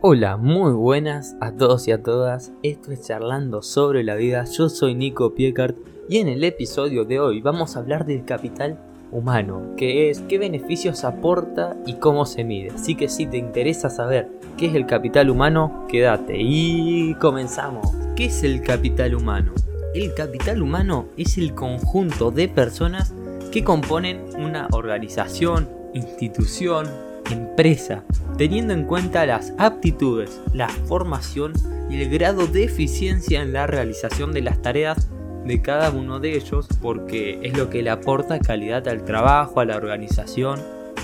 Hola, muy buenas a todos y a todas. Esto es Charlando sobre la vida. Yo soy Nico Piecart y en el episodio de hoy vamos a hablar del capital humano, que es qué beneficios aporta y cómo se mide. Así que si te interesa saber qué es el capital humano, quédate y comenzamos. ¿Qué es el capital humano? El capital humano es el conjunto de personas que componen una organización, institución, empresa, teniendo en cuenta las aptitudes, la formación y el grado de eficiencia en la realización de las tareas de cada uno de ellos porque es lo que le aporta calidad al trabajo, a la organización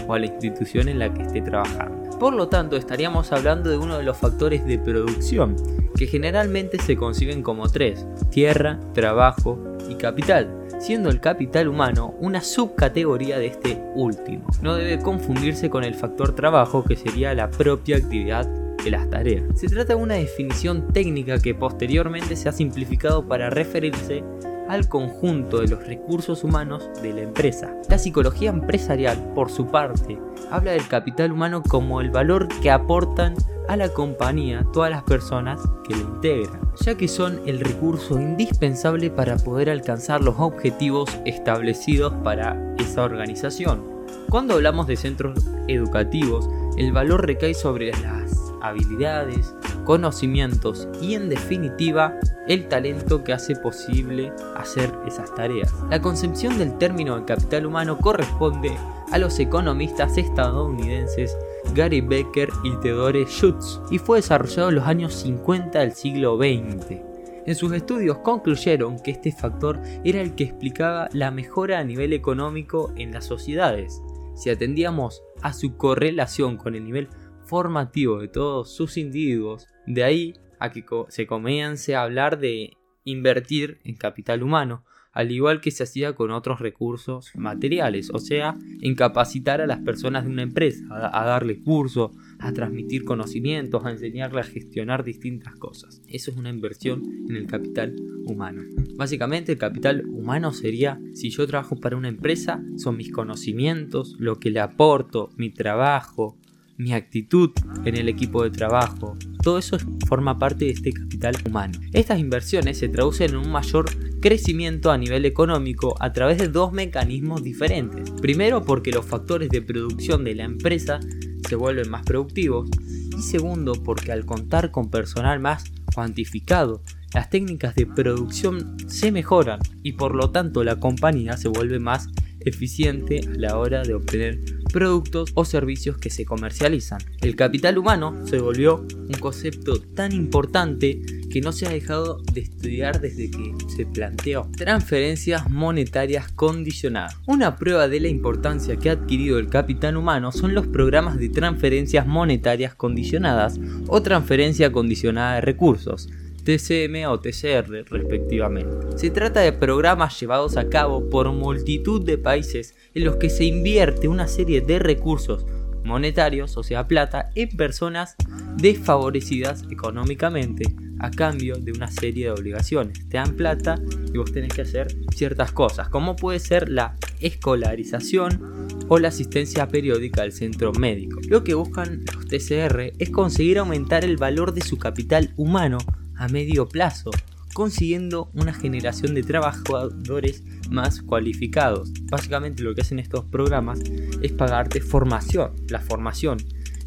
o a la institución en la que esté trabajando. Por lo tanto, estaríamos hablando de uno de los factores de producción, que generalmente se conciben como tres, tierra, trabajo y capital, siendo el capital humano una subcategoría de este último. No debe confundirse con el factor trabajo que sería la propia actividad de las tareas. Se trata de una definición técnica que posteriormente se ha simplificado para referirse al conjunto de los recursos humanos de la empresa. La psicología empresarial, por su parte, habla del capital humano como el valor que aportan a la compañía todas las personas que lo integran, ya que son el recurso indispensable para poder alcanzar los objetivos establecidos para esa organización. Cuando hablamos de centros educativos, el valor recae sobre las habilidades, conocimientos y en definitiva el talento que hace posible hacer esas tareas. La concepción del término de capital humano corresponde a los economistas estadounidenses Gary Becker y Theodore Schutz y fue desarrollado en los años 50 del siglo XX. En sus estudios concluyeron que este factor era el que explicaba la mejora a nivel económico en las sociedades. Si atendíamos a su correlación con el nivel formativo de todos sus individuos, de ahí a que se comience a hablar de invertir en capital humano, al igual que se hacía con otros recursos materiales, o sea, en capacitar a las personas de una empresa, a, darle curso, a transmitir conocimientos, a enseñarle a gestionar distintas cosas. Eso es una inversión en el capital humano. Básicamente el capital humano sería, si yo trabajo para una empresa, son mis conocimientos, lo que le aporto, mi trabajo, mi actitud en el equipo de trabajo. Todo eso forma parte de este capital humano. Estas inversiones se traducen en un mayor crecimiento a nivel económico a través de dos mecanismos diferentes. Primero porque los factores de producción de la empresa se vuelven más productivos y segundo porque al contar con personal más cuantificado, las técnicas de producción se mejoran y por lo tanto la compañía se vuelve más eficiente a la hora de obtener productos o servicios que se comercializan. El capital humano se volvió un concepto tan importante que no se ha dejado de estudiar desde que se planteó. Transferencias monetarias condicionadas. Una prueba de la importancia que ha adquirido el capital humano son los programas de transferencias monetarias condicionadas o transferencia condicionada de recursos TCM o TCR respectivamente. Se trata de programas llevados a cabo por multitud de países en los que se invierte una serie de recursos monetarios, o sea plata, en personas desfavorecidas económicamente a cambio de una serie de obligaciones. Te dan plata y vos tenés que hacer ciertas cosas, como puede ser la escolarización o la asistencia periódica al centro médico. Lo que buscan los TCR es conseguir aumentar el valor de su capital humano a medio plazo, consiguiendo una generación de trabajadores más cualificados. Básicamente lo que hacen estos programas es pagarte formación. La formación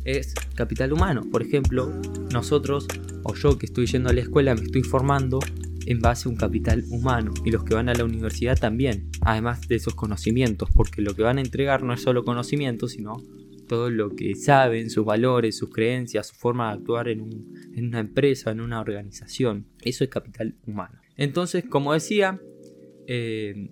es capital humano. Por ejemplo, nosotros o yo que estoy yendo a la escuela me estoy formando en base a un capital humano y los que van a la universidad también, además de esos conocimientos, porque lo que van a entregar no es solo conocimiento, sino todo lo que saben, sus valores, sus creencias, su forma de actuar en, una empresa, en una organización. Eso es capital humano. Entonces, como decía, eh,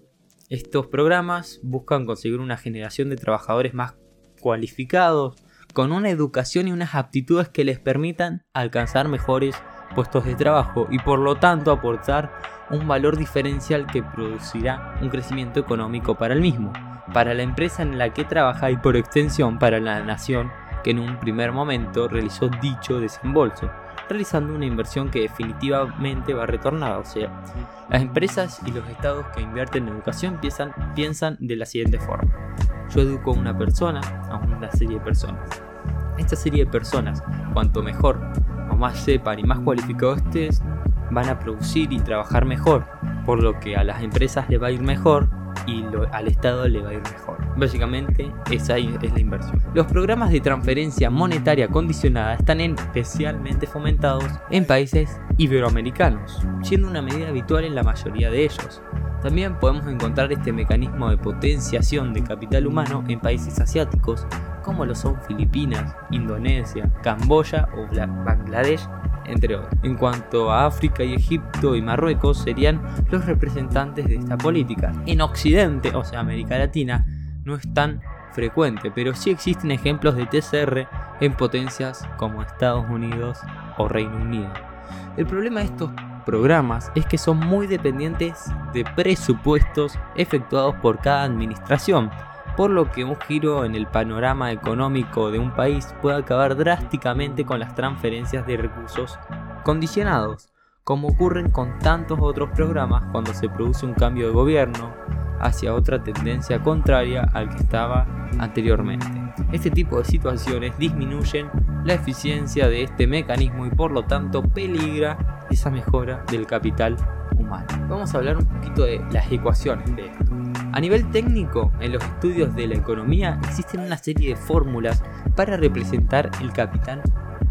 estos programas buscan conseguir una generación de trabajadores más cualificados, con una educación y unas aptitudes que les permitan alcanzar mejores puestos de trabajo y por lo tanto aportar un valor diferencial que producirá un crecimiento económico para el mismo para la empresa en la que trabaja y por extensión para la nación que en un primer momento realizó dicho desembolso, realizando una inversión que definitivamente va a retornar. O sea, las empresas y los estados que invierten en educación piensan, de la siguiente forma. Yo educo a una persona, a una serie de personas. Esta serie de personas, cuanto mejor o más sepan y más cualificados estés, van a producir y trabajar mejor, por lo que a las empresas le va a ir mejor y al Estado le va a ir mejor. Básicamente esa es la inversión. Los programas de transferencia monetaria condicionada están especialmente fomentados en países iberoamericanos, siendo una medida habitual en la mayoría de ellos. También podemos encontrar este mecanismo de potenciación de capital humano en países asiáticos como lo son Filipinas, Indonesia, Camboya o Bangladesh entre otros. En cuanto a África y Egipto y Marruecos serían los representantes de esta política. En Occidente, o sea América Latina, no es tan frecuente, pero sí existen ejemplos de TCR en potencias como Estados Unidos o Reino Unido. El problema de estos programas es que son muy dependientes de presupuestos efectuados por cada administración, por lo que un giro en el panorama económico de un país puede acabar drásticamente con las transferencias de recursos condicionados, como ocurren con tantos otros programas cuando se produce un cambio de gobierno hacia otra tendencia contraria al que estaba anteriormente. Este tipo de situaciones disminuyen la eficiencia de este mecanismo y por lo tanto peligra esa mejora del capital humano. Vamos a hablar un poquito de las ecuaciones de esto. A nivel técnico, en los estudios de la economía existen una serie de fórmulas para representar el capital,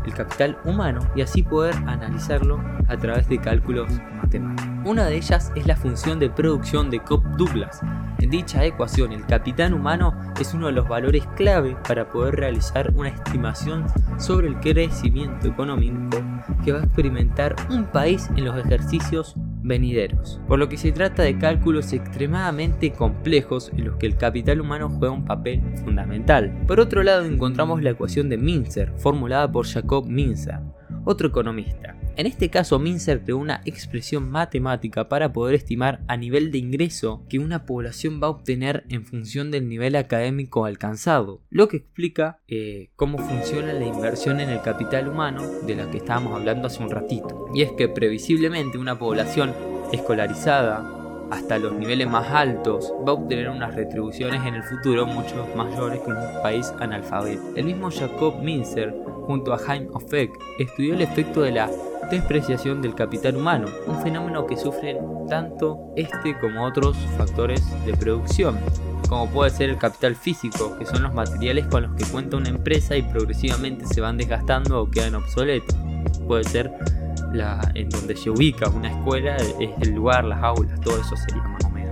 el capital humano y así poder analizarlo a través de cálculos matemáticos. Una de ellas es la función de producción de Cobb-Douglas. En dicha ecuación, el capital humano es uno de los valores clave para poder realizar una estimación sobre el crecimiento económico que va a experimentar un país en los ejercicios venideros, por lo que se trata de cálculos extremadamente complejos en los que el capital humano juega un papel fundamental. Por otro lado encontramos la ecuación de Minzer, formulada por Jacob Minzer, otro economista. En este caso, Minzer creó una expresión matemática para poder estimar a nivel de ingreso que una población va a obtener en función del nivel académico alcanzado, lo que explica eh, cómo funciona la inversión en el capital humano de la que estábamos hablando hace un ratito. Y es que previsiblemente una población escolarizada hasta los niveles más altos va a obtener unas retribuciones en el futuro mucho mayores que un país analfabeto. El mismo Jacob Minzer junto a Jaime Ofek, estudió el efecto de la despreciación del capital humano, un fenómeno que sufren tanto este como otros factores de producción, como puede ser el capital físico, que son los materiales con los que cuenta una empresa y progresivamente se van desgastando o quedan obsoletos. Puede ser la, en donde se ubica una escuela, es el lugar, las aulas, todo eso sería más o menos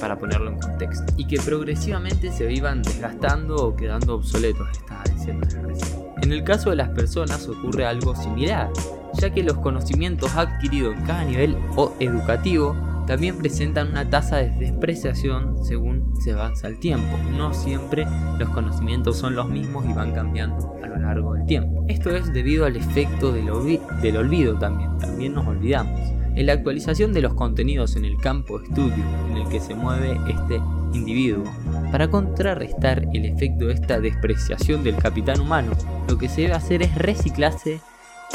para ponerlo en contexto. Y que progresivamente se vivan desgastando o quedando obsoletos, diciendo recién. En el caso de las personas ocurre algo similar, ya que los conocimientos adquiridos en cada nivel o educativo también presentan una tasa de depreciación según se avanza el tiempo. No siempre los conocimientos son los mismos y van cambiando a lo largo del tiempo. Esto es debido al efecto del, del olvido también, también nos olvidamos. En la actualización de los contenidos en el campo de estudio en el que se mueve este individuo. Para contrarrestar el efecto de esta despreciación del capital humano, lo que se debe hacer es reciclarse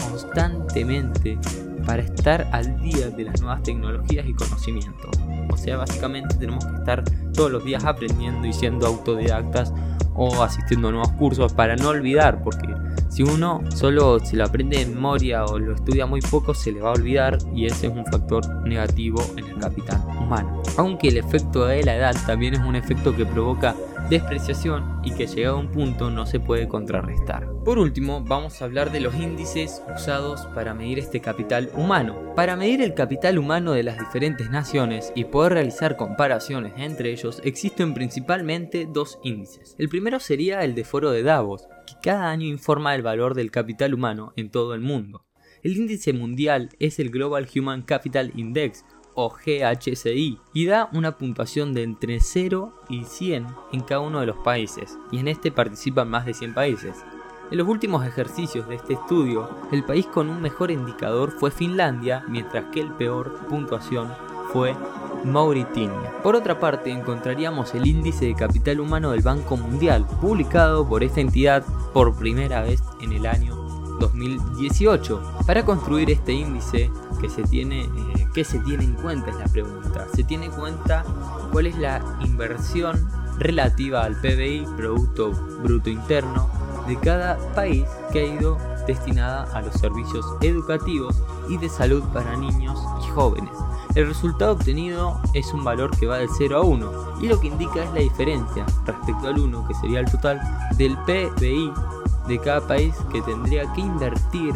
constantemente para estar al día de las nuevas tecnologías y conocimientos. O sea, básicamente tenemos que estar todos los días aprendiendo y siendo autodidactas o asistiendo a nuevos cursos para no olvidar, porque si uno solo se lo aprende de memoria o lo estudia muy poco, se le va a olvidar y ese es un factor negativo en el capital humano. Aunque el efecto de la edad también es un efecto que provoca despreciación y que llegado a un punto no se puede contrarrestar. Por último, vamos a hablar de los índices usados para medir este capital humano. Para medir el capital humano de las diferentes naciones y poder realizar comparaciones entre ellos, existen principalmente dos índices. El primero sería el de Foro de Davos, que cada año informa el valor del capital humano en todo el mundo. El índice mundial es el Global Human Capital Index o GHCI y da una puntuación de entre 0 y 100 en cada uno de los países y en este participan más de 100 países. En los últimos ejercicios de este estudio, el país con un mejor indicador fue Finlandia, mientras que el peor puntuación fue Mauritania. Por otra parte, encontraríamos el índice de capital humano del Banco Mundial, publicado por esta entidad por primera vez en el año 2018. Para construir este índice, que se tiene, eh, ¿qué se tiene en cuenta? Es la pregunta. Se tiene en cuenta cuál es la inversión relativa al PBI, Producto Bruto Interno, de cada país que ha ido destinada a los servicios educativos y de salud para niños y jóvenes. El resultado obtenido es un valor que va del 0 a 1 y lo que indica es la diferencia respecto al 1, que sería el total, del PBI de cada país que tendría que invertir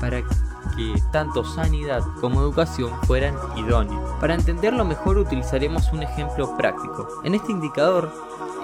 para que tanto sanidad como educación fueran idóneos. Para entenderlo mejor utilizaremos un ejemplo práctico. En este indicador,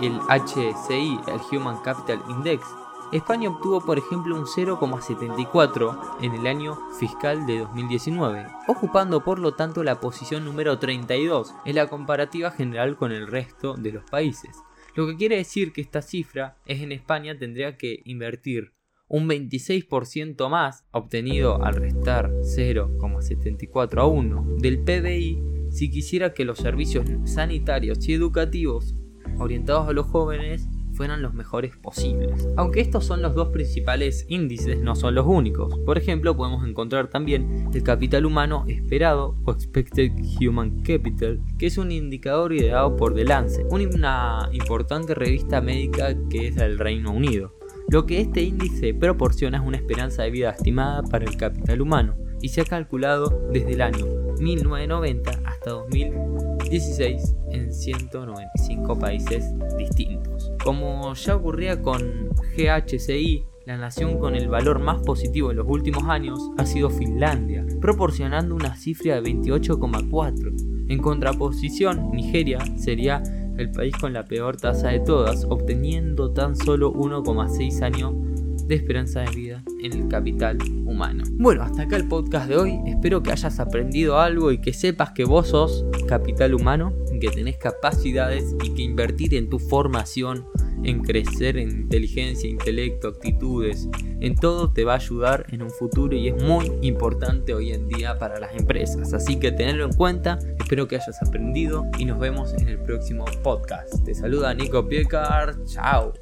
el HCI, el Human Capital Index, España obtuvo por ejemplo un 0,74 en el año fiscal de 2019, ocupando por lo tanto la posición número 32 en la comparativa general con el resto de los países. Lo que quiere decir que esta cifra es en España tendría que invertir un 26% más obtenido al restar 0,74 a 1 del PBI si quisiera que los servicios sanitarios y educativos orientados a los jóvenes fueran los mejores posibles. Aunque estos son los dos principales índices, no son los únicos. Por ejemplo, podemos encontrar también el capital humano esperado o Expected Human Capital, que es un indicador ideado por The una importante revista médica que es del Reino Unido. Lo que este índice proporciona es una esperanza de vida estimada para el capital humano y se ha calculado desde el año 1990 hasta 2016 en 195 países distintos. Como ya ocurría con GHCI, la nación con el valor más positivo en los últimos años ha sido Finlandia, proporcionando una cifra de 28,4. En contraposición, Nigeria sería el país con la peor tasa de todas, obteniendo tan solo 1,6 años de esperanza de vida en el capital humano. Bueno, hasta acá el podcast de hoy. Espero que hayas aprendido algo y que sepas que vos sos capital humano, que tenés capacidades y que invertir en tu formación, en crecer en inteligencia, intelecto, actitudes, en todo te va a ayudar en un futuro y es muy importante hoy en día para las empresas. Así que tenerlo en cuenta. Espero que hayas aprendido y nos vemos en el próximo podcast. Te saluda Nico Piecar. Chao.